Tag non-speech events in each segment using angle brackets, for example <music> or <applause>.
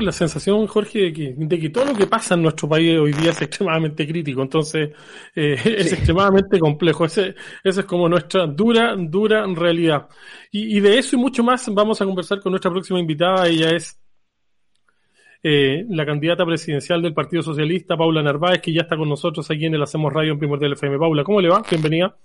La sensación, Jorge, de que, de que todo lo que pasa en nuestro país hoy día es extremadamente crítico, entonces eh, <laughs> es extremadamente complejo. Ese, esa es como nuestra dura, dura realidad. Y, y, de eso y mucho más vamos a conversar con nuestra próxima invitada. Ella es eh, la candidata presidencial del Partido Socialista, Paula Narváez, que ya está con nosotros aquí en el Hacemos Radio en Primordial FM. Paula, ¿cómo le va? Bienvenida.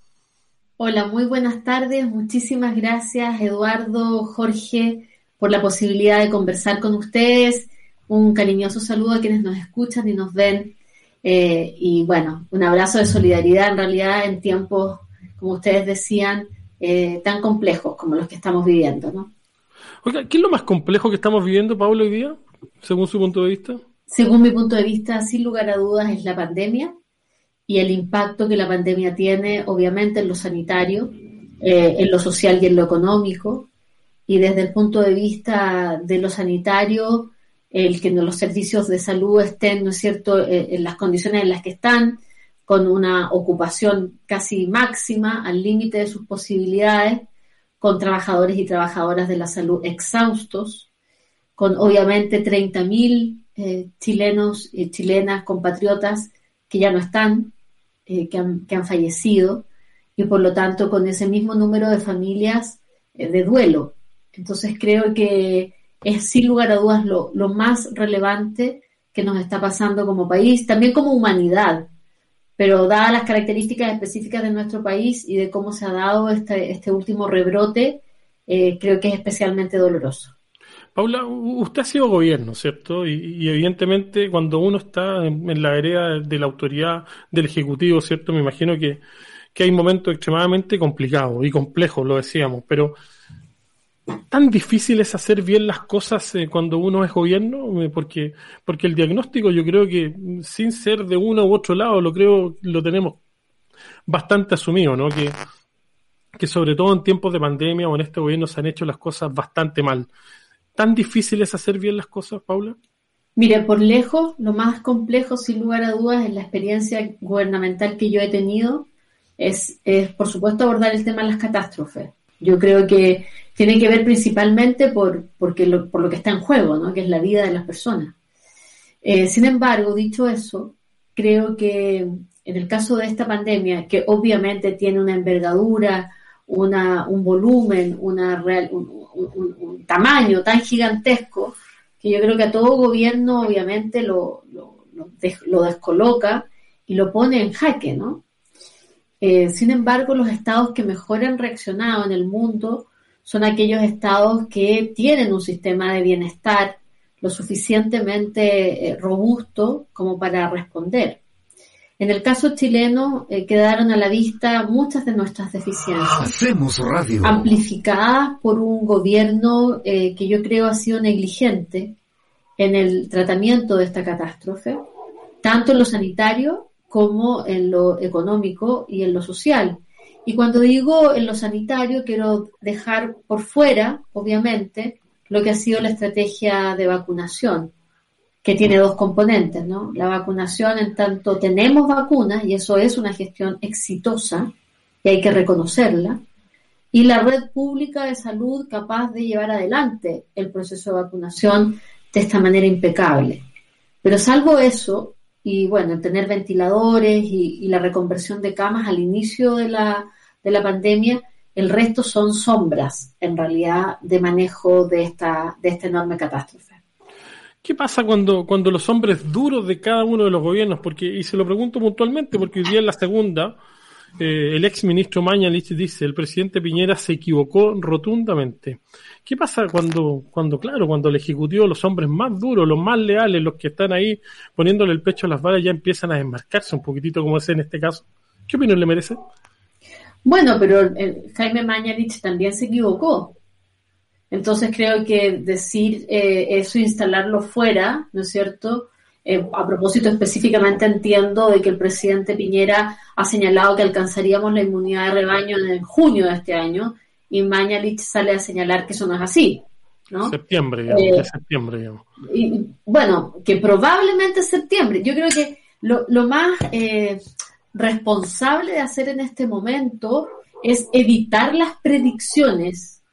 Hola, muy buenas tardes. Muchísimas gracias, Eduardo, Jorge por la posibilidad de conversar con ustedes. Un cariñoso saludo a quienes nos escuchan y nos ven. Eh, y bueno, un abrazo de solidaridad en realidad en tiempos, como ustedes decían, eh, tan complejos como los que estamos viviendo, ¿no? Oiga, ¿qué es lo más complejo que estamos viviendo, Pablo, hoy día, según su punto de vista? Según mi punto de vista, sin lugar a dudas, es la pandemia y el impacto que la pandemia tiene, obviamente, en lo sanitario, eh, en lo social y en lo económico, y desde el punto de vista de lo sanitario, el que los servicios de salud estén, ¿no es cierto?, eh, en las condiciones en las que están, con una ocupación casi máxima, al límite de sus posibilidades, con trabajadores y trabajadoras de la salud exhaustos, con obviamente 30.000 eh, chilenos y chilenas, compatriotas que ya no están, eh, que, han, fallecido, y por lo tanto con ese mismo número de familias eh, de duelo. Entonces creo que es sin lugar a dudas lo, lo, más relevante que nos está pasando como país, también como humanidad, pero dadas las características específicas de nuestro país y de cómo se ha dado este, este último rebrote, eh, creo que es especialmente doloroso. Paula, usted ha sido gobierno, ¿cierto? Y, evidentemente cuando uno está en, la área de la autoridad del Ejecutivo, ¿cierto? Me imagino que, que hay momentos extremadamente complicados y complejos, lo decíamos, pero tan difícil es hacer bien las cosas eh, cuando uno es gobierno, eh, porque, porque el diagnóstico yo creo que sin ser de uno u otro lado, lo creo, lo tenemos bastante asumido, ¿no? Que, que sobre todo en tiempos de pandemia o en este gobierno se han hecho las cosas bastante mal. ¿Tan difícil es hacer bien las cosas, Paula? Mire, por lejos, lo más complejo, sin lugar a dudas, en la experiencia gubernamental que yo he tenido, es, es por supuesto abordar el tema de las catástrofes. Yo creo que tiene que ver principalmente por, lo, por lo que está en juego, ¿no? que es la vida de las personas. Eh, sin embargo, dicho eso, creo que en el caso de esta pandemia, que obviamente tiene una envergadura, una, un volumen, una real, un, tamaño tan gigantesco, que yo creo que a todo gobierno obviamente lo, lo descoloca y lo pone en jaque, ¿no? Eh, sin embargo, los estados que mejor han reaccionado en el mundo son aquellos estados que tienen un sistema de bienestar lo suficientemente eh, robusto como para responder. En el caso chileno eh, quedaron a la vista muchas de nuestras deficiencias. Hacemos radio. Amplificadas por un gobierno eh, que yo creo ha sido negligente en el tratamiento de esta catástrofe, tanto en lo sanitario como en lo económico y en lo social. Y cuando digo en lo sanitario, quiero dejar por fuera, obviamente, lo que ha sido la estrategia de vacunación, que tiene dos componentes, ¿no? La vacunación en tanto tenemos vacunas, y eso es una gestión exitosa, y hay que reconocerla, y la red pública de salud capaz de llevar adelante el proceso de vacunación de esta manera impecable. Pero salvo eso, y bueno, tener ventiladores y, y, la reconversión de camas al inicio de la, de la pandemia, el resto son sombras, en realidad, de manejo de esta, de esta enorme catástrofe. ¿Qué pasa cuando, cuando los hombres duros de cada uno de los gobiernos, porque, y se lo pregunto puntualmente, porque hoy día en la segunda, eh, el ex ministro Mañalich dice, el presidente Piñera se equivocó rotundamente. ¿Qué pasa cuando, cuando, claro, cuando el Ejecutivo, los hombres más duros, los más leales, los que están ahí poniéndole el pecho a las balas, ya empiezan a desmarcarse un poquitito como es en este caso? ¿Qué opinión le merece? Bueno, pero el, Jaime Mañalich también se equivocó. Entonces creo que decir eh, eso, instalarlo fuera, ¿no es cierto? Eh, a propósito, específicamente entiendo de que el presidente Piñera ha señalado que alcanzaríamos la inmunidad de rebaño en junio de este año y Mañalich sale a señalar que eso no es así. ¿no? Septiembre, digamos, eh, septiembre, digamos. Y, bueno, que probablemente septiembre. Yo creo que lo, lo más eh, responsable de hacer en este momento es evitar las predicciones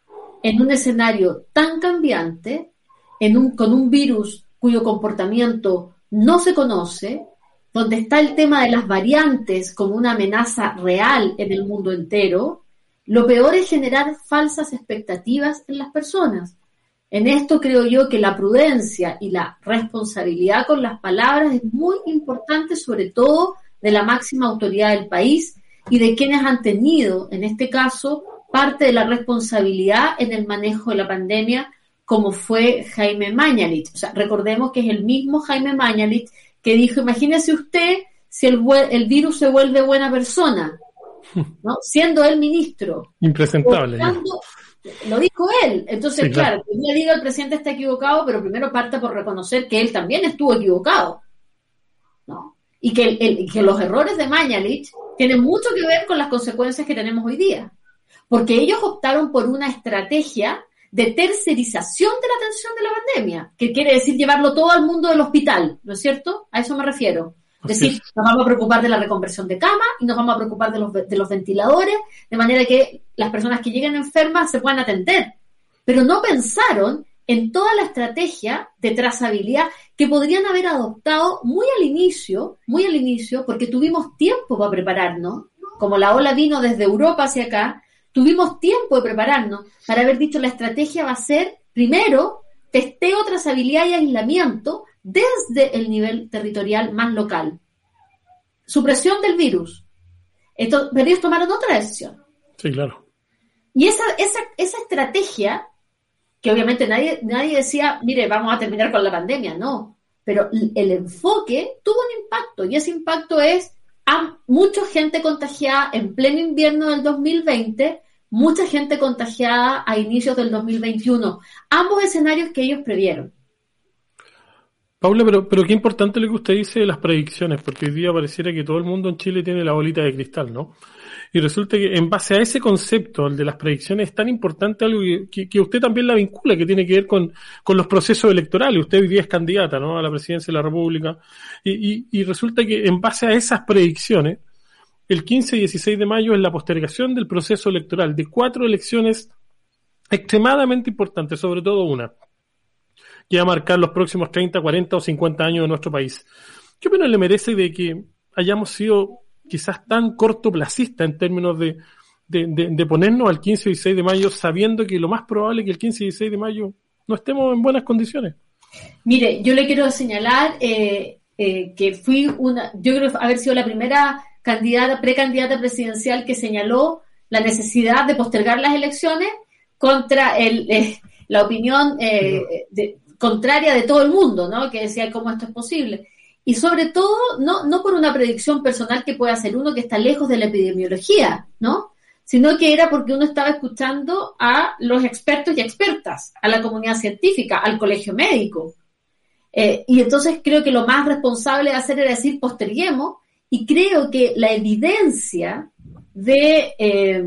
en un escenario tan cambiante, en un, con un virus cuyo comportamiento no se conoce, donde está el tema de las variantes como una amenaza real en el mundo entero, lo peor es generar falsas expectativas en las personas. En esto creo yo que la prudencia y la responsabilidad con las palabras es muy importante, sobre todo de la máxima autoridad del país y de quienes han tenido, en este caso, parte de la responsabilidad en el manejo de la pandemia, como fue Jaime Mañalich. O sea, recordemos que es el mismo Jaime Mañalich que dijo, imagínese usted si el, el virus se vuelve buena persona, <laughs> ¿no? siendo él ministro. Impresentable. Lo dijo él. Entonces, claro, yo digo el presidente está equivocado, pero primero parte por reconocer que él también estuvo equivocado. ¿no? Y que, que los errores de Mañalich tienen mucho que ver con las consecuencias que tenemos hoy día. Porque ellos optaron por una estrategia de tercerización de la atención de la pandemia, que quiere decir llevarlo todo al mundo del hospital, ¿no es cierto? A eso me refiero. Es decir, nos vamos a preocupar de la reconversión de cama y nos vamos a preocupar de los, de los ventiladores, de manera que las personas que lleguen enfermas se puedan atender. Pero no pensaron en toda la estrategia de trazabilidad que podrían haber adoptado muy al inicio, muy al inicio, porque tuvimos tiempo para prepararnos, como la ola vino desde Europa hacia acá, tuvimos tiempo de prepararnos para haber dicho la estrategia va a ser, primero, testeo, trazabilidad y aislamiento desde el nivel territorial más local. Supresión del virus. Entonces, pero ellos tomaron otra decisión. Sí, claro. Y esa, esa, esa estrategia, que obviamente nadie, nadie decía, mire, vamos a terminar con la pandemia, no. Pero el enfoque tuvo un impacto y ese impacto es a mucha gente contagiada en pleno invierno del 2020, mucha gente contagiada a inicios del 2021. Ambos escenarios que ellos previeron. Paula, pero, pero qué importante lo que usted dice de las predicciones, porque hoy día pareciera que todo el mundo en Chile tiene la bolita de cristal, ¿no? Y resulta que en base a ese concepto, el de las predicciones, es tan importante algo que, usted también la vincula, que tiene que ver con, los procesos electorales. Usted hoy día es candidata, ¿no? A la presidencia de la República. Y, y resulta que en base a esas predicciones, el 15 y 16 de mayo es la postergación del proceso electoral de cuatro elecciones extremadamente importantes, sobre todo una, que va a marcar los próximos 30, 40 o 50 años de nuestro país. ¿Qué opinión le merece de que hayamos sido quizás tan cortoplacista en términos de, de, ponernos al 15 y 16 de mayo sabiendo que lo más probable es que el 15 y 16 de mayo no estemos en buenas condiciones? Mire, yo le quiero señalar eh, eh, que fui una, yo creo haber sido la primera candidata, precandidata presidencial que señaló la necesidad de postergar las elecciones contra el, eh, la opinión de, contraria de todo el mundo, ¿no? Que decía cómo esto es posible. Y sobre todo, no, no por una predicción personal que pueda hacer uno que está lejos de la epidemiología, ¿no? Sino que era porque uno estaba escuchando a los expertos y expertas, a la comunidad científica, al colegio médico. Eh, y entonces creo que lo más responsable de hacer era decir posterguemos, y creo que la evidencia de, eh,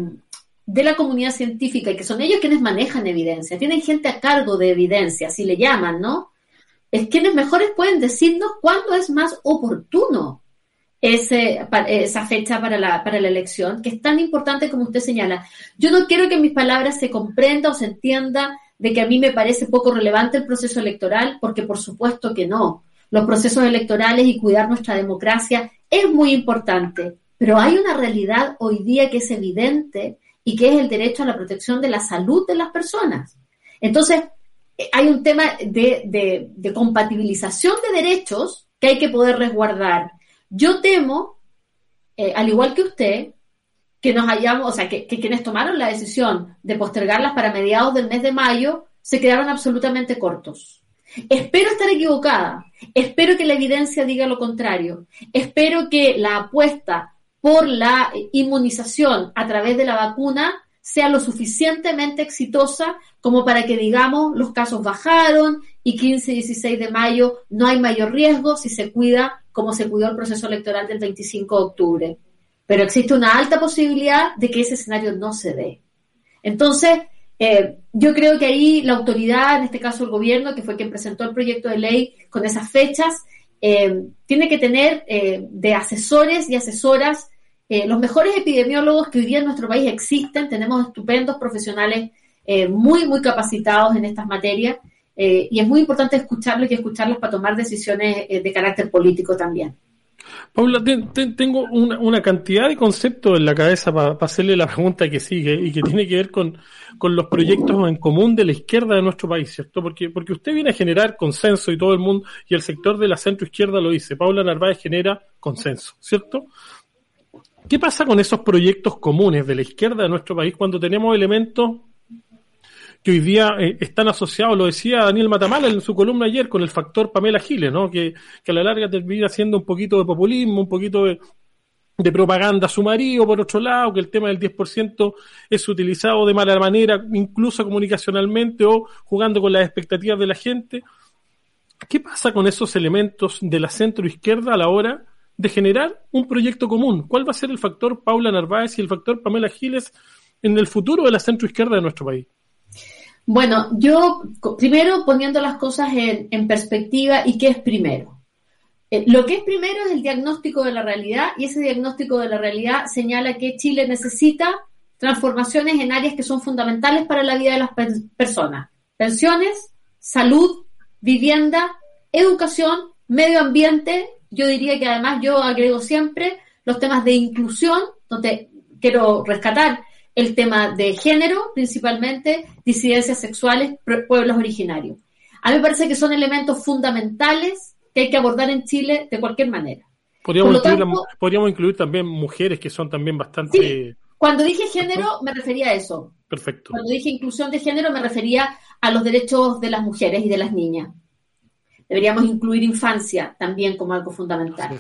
de la comunidad científica, y que son ellos quienes manejan evidencia, tienen gente a cargo de evidencia, así le llaman, ¿no? Es quienes mejores pueden decirnos cuándo es más oportuno esa fecha para la, para la elección, que es tan importante como usted señala. Yo no quiero que mis palabras se comprenda o se entienda de que a mí me parece poco relevante el proceso electoral, porque por supuesto que no. Los procesos electorales y cuidar nuestra democracia es muy importante, pero hay una realidad hoy día que es evidente y que es el derecho a la protección de la salud de las personas. Entonces, eh, hay un tema de, compatibilización de derechos que hay que poder resguardar. Yo temo, eh, al igual que usted, que nos hayamos, o sea, que, quienes tomaron la decisión de postergarlas para mediados del mes de mayo se quedaron absolutamente cortos. Espero estar equivocada, espero que la evidencia diga lo contrario, espero que la apuesta por la inmunización a través de la vacuna sea lo suficientemente exitosa como para que digamos los casos bajaron y 15 y 16 de mayo no hay mayor riesgo si se cuida como se cuidó el proceso electoral del 25 de octubre. Pero existe una alta posibilidad de que ese escenario no se dé. Entonces, eh, yo creo que ahí la autoridad, en este caso el gobierno, que fue quien presentó el proyecto de ley con esas fechas, eh, tiene que tener eh, de asesores y asesoras los mejores epidemiólogos que hoy día en nuestro país existen. Tenemos estupendos profesionales muy, muy capacitados en estas materias y es muy importante escucharlos y escucharlos para tomar decisiones de carácter político también. Paula, tengo una, cantidad de conceptos en la cabeza para hacerle la pregunta que sigue y que tiene que ver con, los proyectos en común de la izquierda de nuestro país, ¿cierto? Porque, porque usted viene a generar consenso y todo el mundo, y el sector de la centro izquierda lo dice, Paula Narváez genera consenso, ¿cierto? ¿Qué pasa con esos proyectos comunes de la izquierda de nuestro país cuando tenemos elementos que hoy día eh, están asociados, lo decía Daniel Matamala en su columna ayer, con el factor Pamela Giles, ¿no? Que, a la larga termina siendo un poquito de populismo, un poquito de, propaganda a su marido, por otro lado, que el tema del 10% es utilizado de mala manera, incluso comunicacionalmente o jugando con las expectativas de la gente. ¿Qué pasa con esos elementos de la centro izquierda a la hora de generar un proyecto común? ¿Cuál va a ser el factor Paula Narváez y el factor Pamela Giles en el futuro de la centro izquierda de nuestro país? Bueno, yo primero poniendo las cosas en, perspectiva y qué es primero. Eh, lo que es primero es el diagnóstico de la realidad y ese diagnóstico de la realidad señala que Chile necesita transformaciones en áreas que son fundamentales para la vida de las personas. Pensiones, salud, vivienda, educación, medio ambiente. Yo diría que además yo agrego siempre los temas de inclusión, donde quiero rescatar el tema de género, principalmente disidencias sexuales, pueblos originarios. A mí me parece que son elementos fundamentales que hay que abordar en Chile de cualquier manera. Podríamos, incluir, también mujeres que son también bastante... Cuando dije género me refería a eso. Perfecto. Cuando dije inclusión de género me refería a los derechos de las mujeres y de las niñas. Deberíamos incluir infancia también como algo fundamental.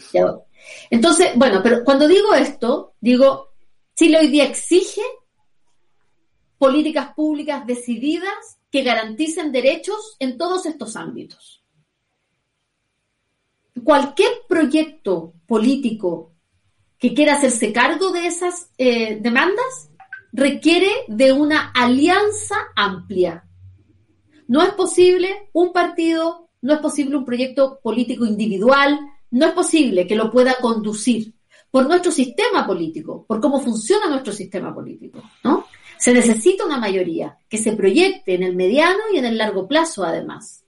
Entonces, bueno, pero cuando digo esto, digo, Chile hoy día exige políticas públicas decididas que garanticen derechos en todos estos ámbitos. Cualquier proyecto político que quiera hacerse cargo de esas eh, demandas requiere de una alianza amplia. No es posible un partido, no es posible un proyecto político individual, no es posible que lo pueda conducir por nuestro sistema político, por cómo funciona nuestro sistema político, ¿no? Se necesita una mayoría que se proyecte en el mediano y en el largo plazo, además.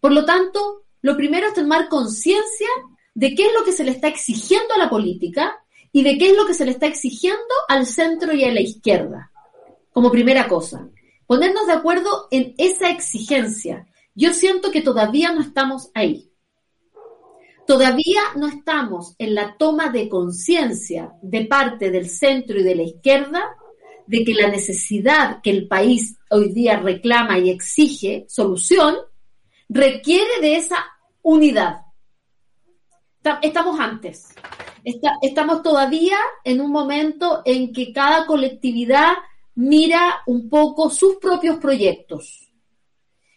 Por lo tanto, lo primero es tomar conciencia de qué es lo que se le está exigiendo a la política y de qué es lo que se le está exigiendo al centro y a la izquierda, como primera cosa. Ponernos de acuerdo en esa exigencia. Yo siento que todavía no estamos ahí. Todavía no estamos en la toma de conciencia de parte del centro y de la izquierda de que la necesidad que el país hoy día reclama y exige solución requiere de esa unidad. Estamos antes. estamos todavía en un momento en que cada colectividad mira un poco sus propios proyectos.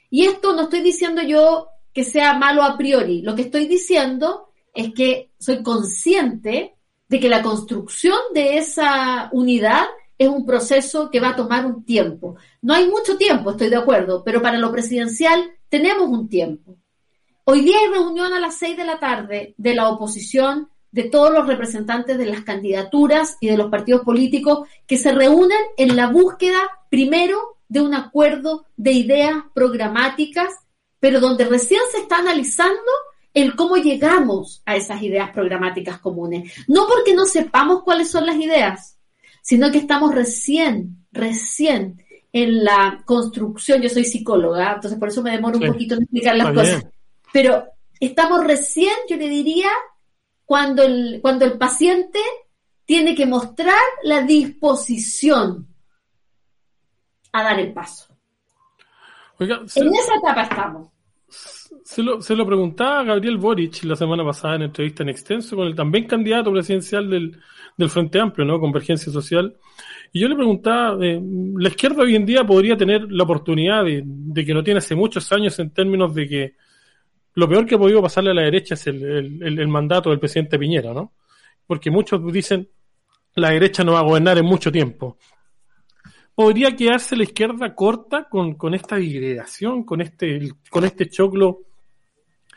Y esto no estoy diciendo yo que sea malo a priori. Lo que estoy diciendo es que soy consciente de que la construcción de esa unidad es un proceso que va a tomar un tiempo. No hay mucho tiempo, estoy de acuerdo, pero para lo presidencial tenemos un tiempo. Hoy día hay reunión a las seis de la tarde de la oposición, de todos los representantes de las candidaturas y de los partidos políticos que se reúnen en la búsqueda primero de un acuerdo de ideas programáticas, pero donde recién se está analizando el cómo llegamos a esas ideas programáticas comunes. No porque no sepamos cuáles son las ideas, sino que estamos recién, recién en la construcción. Yo soy psicóloga, entonces por eso me demoro un poquito en explicar las cosas. Pero estamos recién, yo le diría, cuando el, cuando el paciente tiene que mostrar la disposición a dar el paso. en esa etapa estamos. Se lo, se lo preguntaba a Gabriel Boric la semana pasada en entrevista en extenso con el también candidato presidencial del, del Frente Amplio, ¿no? Convergencia Social. Y yo le preguntaba, eh, la izquierda hoy en día podría tener la oportunidad de, de, que no tiene hace muchos años en términos de que lo peor que ha podido pasarle a la derecha es el, el, mandato del presidente Piñera, ¿no? Porque muchos dicen la derecha no va a gobernar en mucho tiempo. ¿Podría quedarse la izquierda corta con, con esta digregación, con este, con este choclo?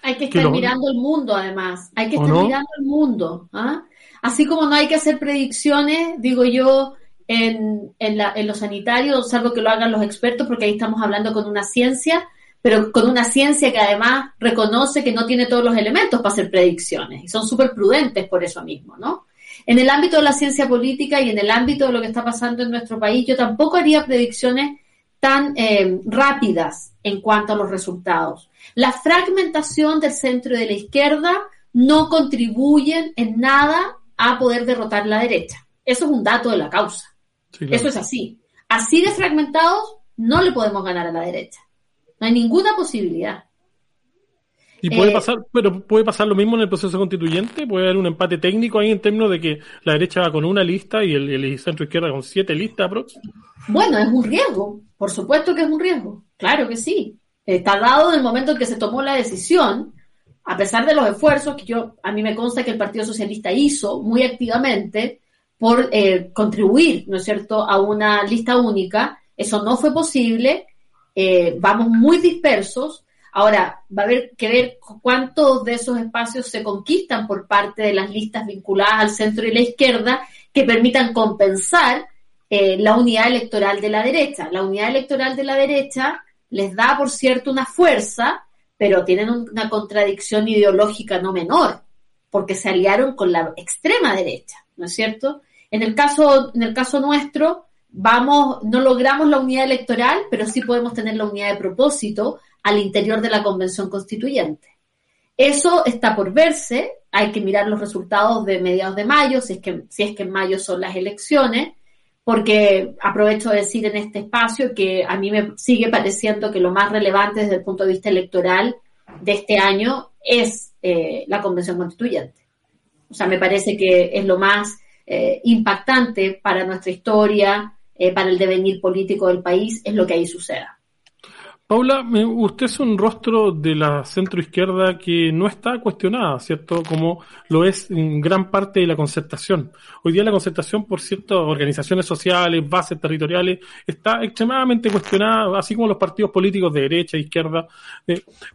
Hay que estar que mirando el mundo, además. Hay que estar no? mirando el mundo. ¿ah? Así como no hay que hacer predicciones, digo yo, en, en, la, en lo sanitario, salvo que lo hagan los expertos, porque ahí estamos hablando con una ciencia, pero con una ciencia que además reconoce que no tiene todos los elementos para hacer predicciones y son súper prudentes por eso mismo, ¿no? En el ámbito de la ciencia política y en el ámbito de lo que está pasando en nuestro país, yo tampoco haría predicciones tan eh, rápidas en cuanto a los resultados. La fragmentación del centro y de la izquierda no contribuyen en nada a poder derrotar la derecha. Eso es un dato de la causa. Sí, claro. Eso es así. Así de fragmentados no le podemos ganar a la derecha. No hay ninguna posibilidad. Y puede eh, pasar, pero puede pasar lo mismo en el proceso constituyente, puede haber un empate técnico ahí en términos de que la derecha va con una lista y el, el centro izquierda con siete listas aprox. Bueno, es un riesgo, por supuesto que es un riesgo, claro que sí. Está dado en el momento en que se tomó la decisión, a pesar de los esfuerzos que yo, a mí me consta que el Partido Socialista hizo muy activamente por eh, contribuir, ¿no es cierto?, a una lista única, eso no fue posible, eh, vamos muy dispersos, Ahora, va a haber que ver cuántos de esos espacios se conquistan por parte de las listas vinculadas al centro y la izquierda que permitan compensar eh, la unidad electoral de la derecha. La unidad electoral de la derecha les da, por cierto, una fuerza, pero tienen una contradicción ideológica no menor, porque se aliaron con la extrema derecha, ¿no es cierto? En el caso, en el caso nuestro, vamos, no logramos la unidad electoral, pero sí podemos tener la unidad de propósito al interior de la Convención Constituyente. Eso está por verse, hay que mirar los resultados de mediados de mayo, si es que, si es que en mayo son las elecciones, porque aprovecho de decir en este espacio que a mí me sigue pareciendo que lo más relevante desde el punto de vista electoral de este año es eh, la Convención Constituyente. O sea, me parece que es lo más eh, impactante para nuestra historia, eh, para el devenir político del país, es lo que ahí suceda. Paula, usted es un rostro de la centroizquierda que no está cuestionada, ¿cierto? Como lo es en gran parte de la concertación. Hoy día la concertación por ciertas organizaciones sociales, bases territoriales, está extremadamente cuestionada, así como los partidos políticos de derecha, e izquierda.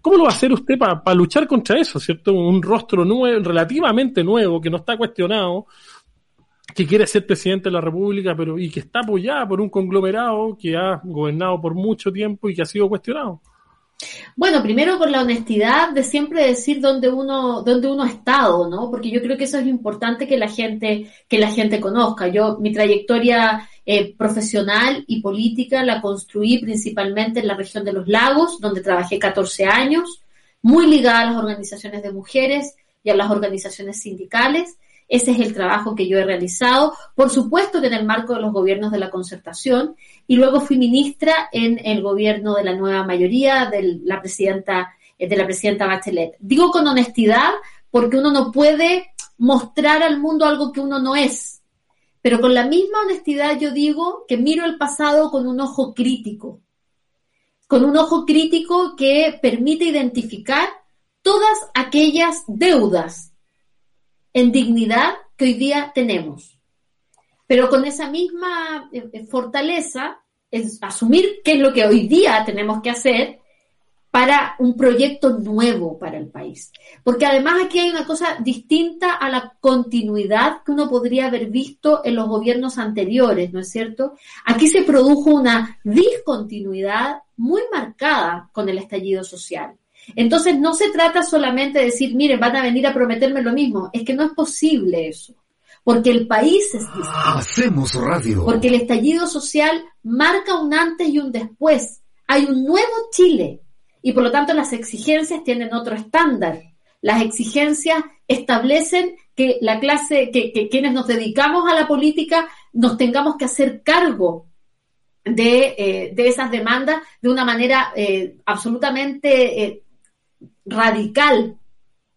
¿Cómo lo va a hacer usted para pa luchar contra eso, ¿cierto? Un rostro nuevo, relativamente nuevo, que no está cuestionado, que quiere ser presidente de la República, pero y que está apoyada por un conglomerado que ha gobernado por mucho tiempo y que ha sido cuestionado. Bueno, primero con la honestidad de siempre decir dónde uno, dónde uno ha estado, ¿no? Porque yo creo que eso es importante que la gente, que la gente conozca. Yo, mi trayectoria eh, profesional y política la construí principalmente en la región de los lagos, donde trabajé 14 años, muy ligada a las organizaciones de mujeres y a las organizaciones sindicales. Ese es el trabajo que yo he realizado, por supuesto que en el marco de los gobiernos de la concertación, y luego fui ministra en el gobierno de la nueva mayoría de la presidenta, eh, de la presidenta Bachelet. Digo con honestidad porque uno no puede mostrar al mundo algo que uno no es. Pero con la misma honestidad yo digo que miro el pasado con un ojo crítico, con un ojo crítico que permite identificar todas aquellas deudas en dignidad que hoy día tenemos. Pero con esa misma eh, eh, fortaleza, es asumir qué es lo que hoy día tenemos que hacer para un proyecto nuevo para el país. Porque además aquí hay una cosa distinta a la continuidad que uno podría haber visto en los gobiernos anteriores, ¿no es cierto? Aquí se produjo una discontinuidad muy marcada con el estallido social. Entonces no se trata solamente de decir, miren, van a venir a prometerme lo mismo, es que no es posible eso, porque el país es distinto. Hacemos radio. Porque el estallido social marca un antes y un después. Hay un nuevo Chile y por lo tanto las exigencias tienen otro estándar. Las exigencias establecen que la clase, que, que quienes nos dedicamos a la política nos tengamos que hacer cargo de, eh, de esas demandas de una manera eh, absolutamente eh, radical,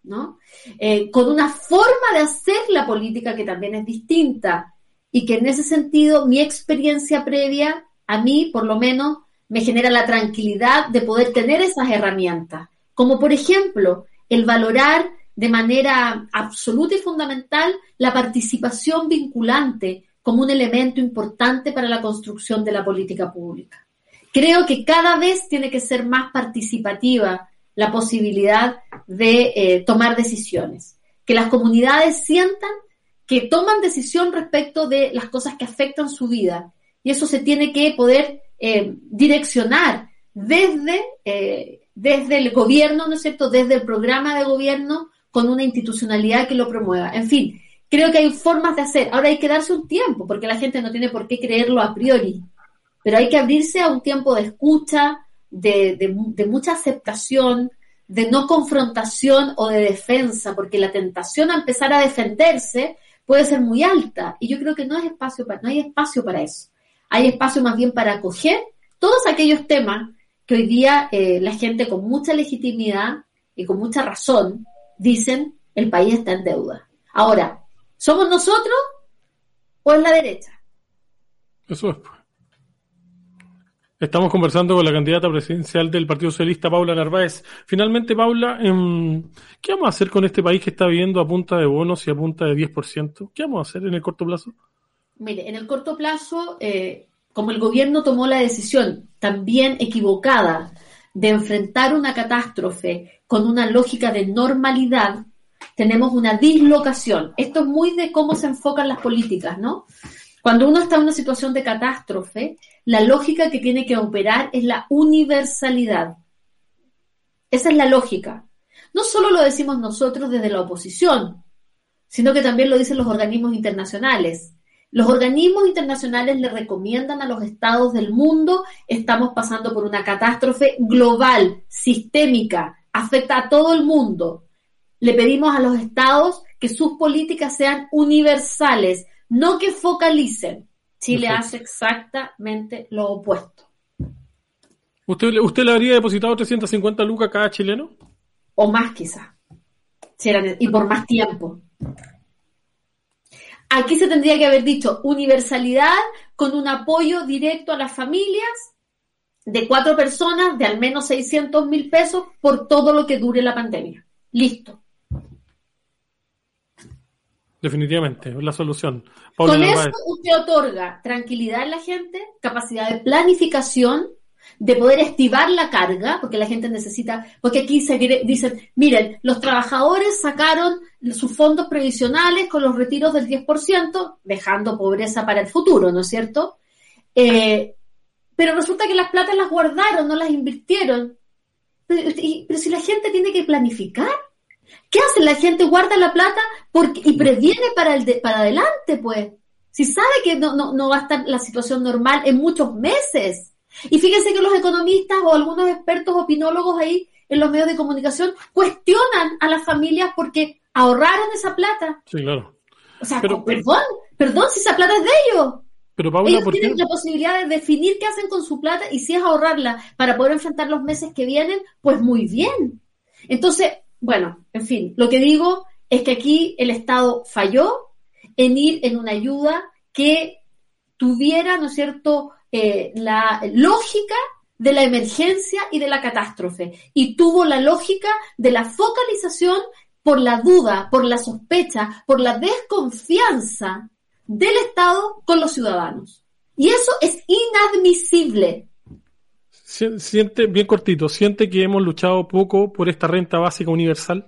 ¿no? Eh, con una forma de hacer la política que también es distinta y que en ese sentido mi experiencia previa, a mí por lo menos, me genera la tranquilidad de poder tener esas herramientas, como por ejemplo el valorar de manera absoluta y fundamental la participación vinculante como un elemento importante para la construcción de la política pública. Creo que cada vez tiene que ser más participativa la posibilidad de eh, tomar decisiones, que las comunidades sientan que toman decisión respecto de las cosas que afectan su vida y eso se tiene que poder eh, direccionar desde, eh, desde el gobierno, ¿no es cierto?, desde el programa de gobierno con una institucionalidad que lo promueva. En fin, creo que hay formas de hacer. Ahora hay que darse un tiempo, porque la gente no tiene por qué creerlo a priori, pero hay que abrirse a un tiempo de escucha, de, de, mucha aceptación, de no confrontación o de defensa, porque la tentación a empezar a defenderse puede ser muy alta y yo creo que no, es espacio para, no hay espacio para eso. Hay espacio más bien para acoger todos aquellos temas que hoy día eh, la gente con mucha legitimidad y con mucha razón dicen el país está en deuda. Ahora, ¿Somos nosotros o es la derecha? Eso es. Estamos conversando con la candidata presidencial del Partido Socialista, Paula Narváez. Finalmente, Paula, em, ¿qué vamos a hacer con este país que está viviendo a punta de bonos y a punta de 10%? ¿Qué vamos a hacer en el corto plazo? Mire, en el corto plazo, eh, como el gobierno tomó la decisión también equivocada de enfrentar una catástrofe con una lógica de normalidad, tenemos una dislocación. Esto es muy de cómo se enfocan las políticas, ¿no? Cuando uno está en una situación de catástrofe, la lógica que tiene que operar es la universalidad. Esa es la lógica. No solo lo decimos nosotros desde la oposición, sino que también lo dicen los organismos internacionales. Los organismos internacionales le recomiendan a los estados del mundo, estamos pasando por una catástrofe global, sistémica, afecta a todo el mundo le pedimos a los estados que sus políticas sean universales, no que focalicen. Chile hace exactamente lo opuesto. ¿Usted, ¿Usted le habría depositado 350 lucas a cada chileno? O más quizá. y por más tiempo. Aquí se tendría que haber dicho universalidad con un apoyo directo a las familias de cuatro personas de al menos 600 mil pesos por todo lo que dure la pandemia. Listo. Definitivamente, es la solución. Con eso usted otorga tranquilidad a la gente, capacidad de planificación, de poder estivar la carga, porque la gente necesita, porque aquí se dicen, miren, los trabajadores sacaron sus fondos previsionales con los retiros del 10%, dejando pobreza para el futuro, ¿no es cierto? Eh, pero resulta que las platas las guardaron, no las invirtieron. pero si la gente tiene que planificar, ¿Qué hace? La gente guarda la plata porque, y previene para, el para adelante, pues. Si sabe que no, no, no va a estar la situación normal en muchos meses. Y fíjense que los economistas o algunos expertos opinólogos ahí en los medios de comunicación cuestionan a las familias porque ahorraron esa plata. Sí, claro. O sea, perdón, perdón si esa plata es de ellos. Pero Paula, ellos tienen la posibilidad de definir qué hacen con su plata y si es ahorrarla para poder enfrentar los meses que vienen, pues muy bien. Entonces, bueno, en fin, lo que digo es que aquí el Estado falló en ir en una ayuda que tuviera, ¿no es cierto?, eh, la lógica de la emergencia y de la catástrofe y tuvo la lógica de la focalización por la duda, por la sospecha, por la desconfianza del Estado con los ciudadanos. Y eso es inadmisible. Siente, bien cortito, siente que hemos luchado poco por esta renta básica universal.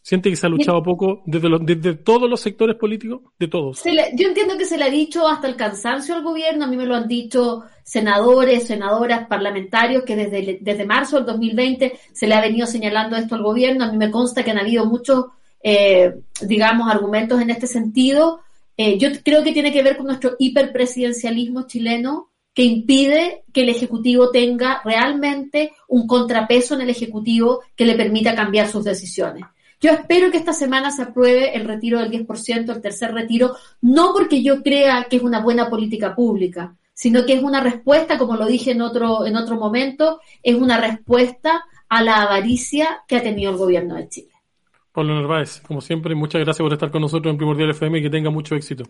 ¿Siente que se ha luchado poco desde, desde todos los sectores políticos? De todos. yo entiendo que se le ha dicho hasta el cansancio al gobierno, a mí me lo han dicho senadores, senadoras, parlamentarios, que desde, desde marzo del 2020 se le ha venido señalando esto al gobierno. A mí me consta que han habido muchos, eh, digamos, argumentos en este sentido. Eh, yo creo que tiene que ver con nuestro hiperpresidencialismo chileno, que impide que el Ejecutivo tenga realmente un contrapeso en el Ejecutivo que le permita cambiar sus decisiones. Yo espero que esta semana se apruebe el retiro del 10%, el tercer retiro, no porque yo crea que es una buena política pública, sino que es una respuesta, como lo dije en otro, en otro momento, es una respuesta a la avaricia que ha tenido el gobierno de Chile. Pablo Narváez, como siempre, muchas gracias por estar con nosotros en Primordial FM y que tenga mucho éxito.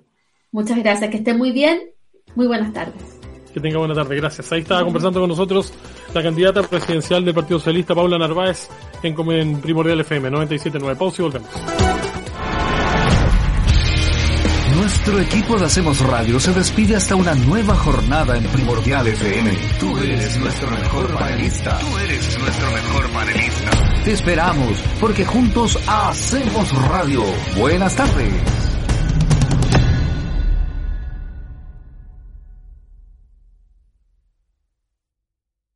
Muchas gracias, que esté muy bien. Muy buenas tardes. Que tenga buena tarde, gracias. Ahí estaba conversando con nosotros la candidata presidencial del Partido Socialista, Paula Narváez, en, en Primordial FM 97.9. Pausa y volvemos. Nuestro equipo de Hacemos Radio se despide hasta una nueva jornada en Primordial FM. Tú eres nuestro mejor panelista. Tú eres nuestro mejor panelista. Te esperamos, porque juntos hacemos radio. Buenas tardes.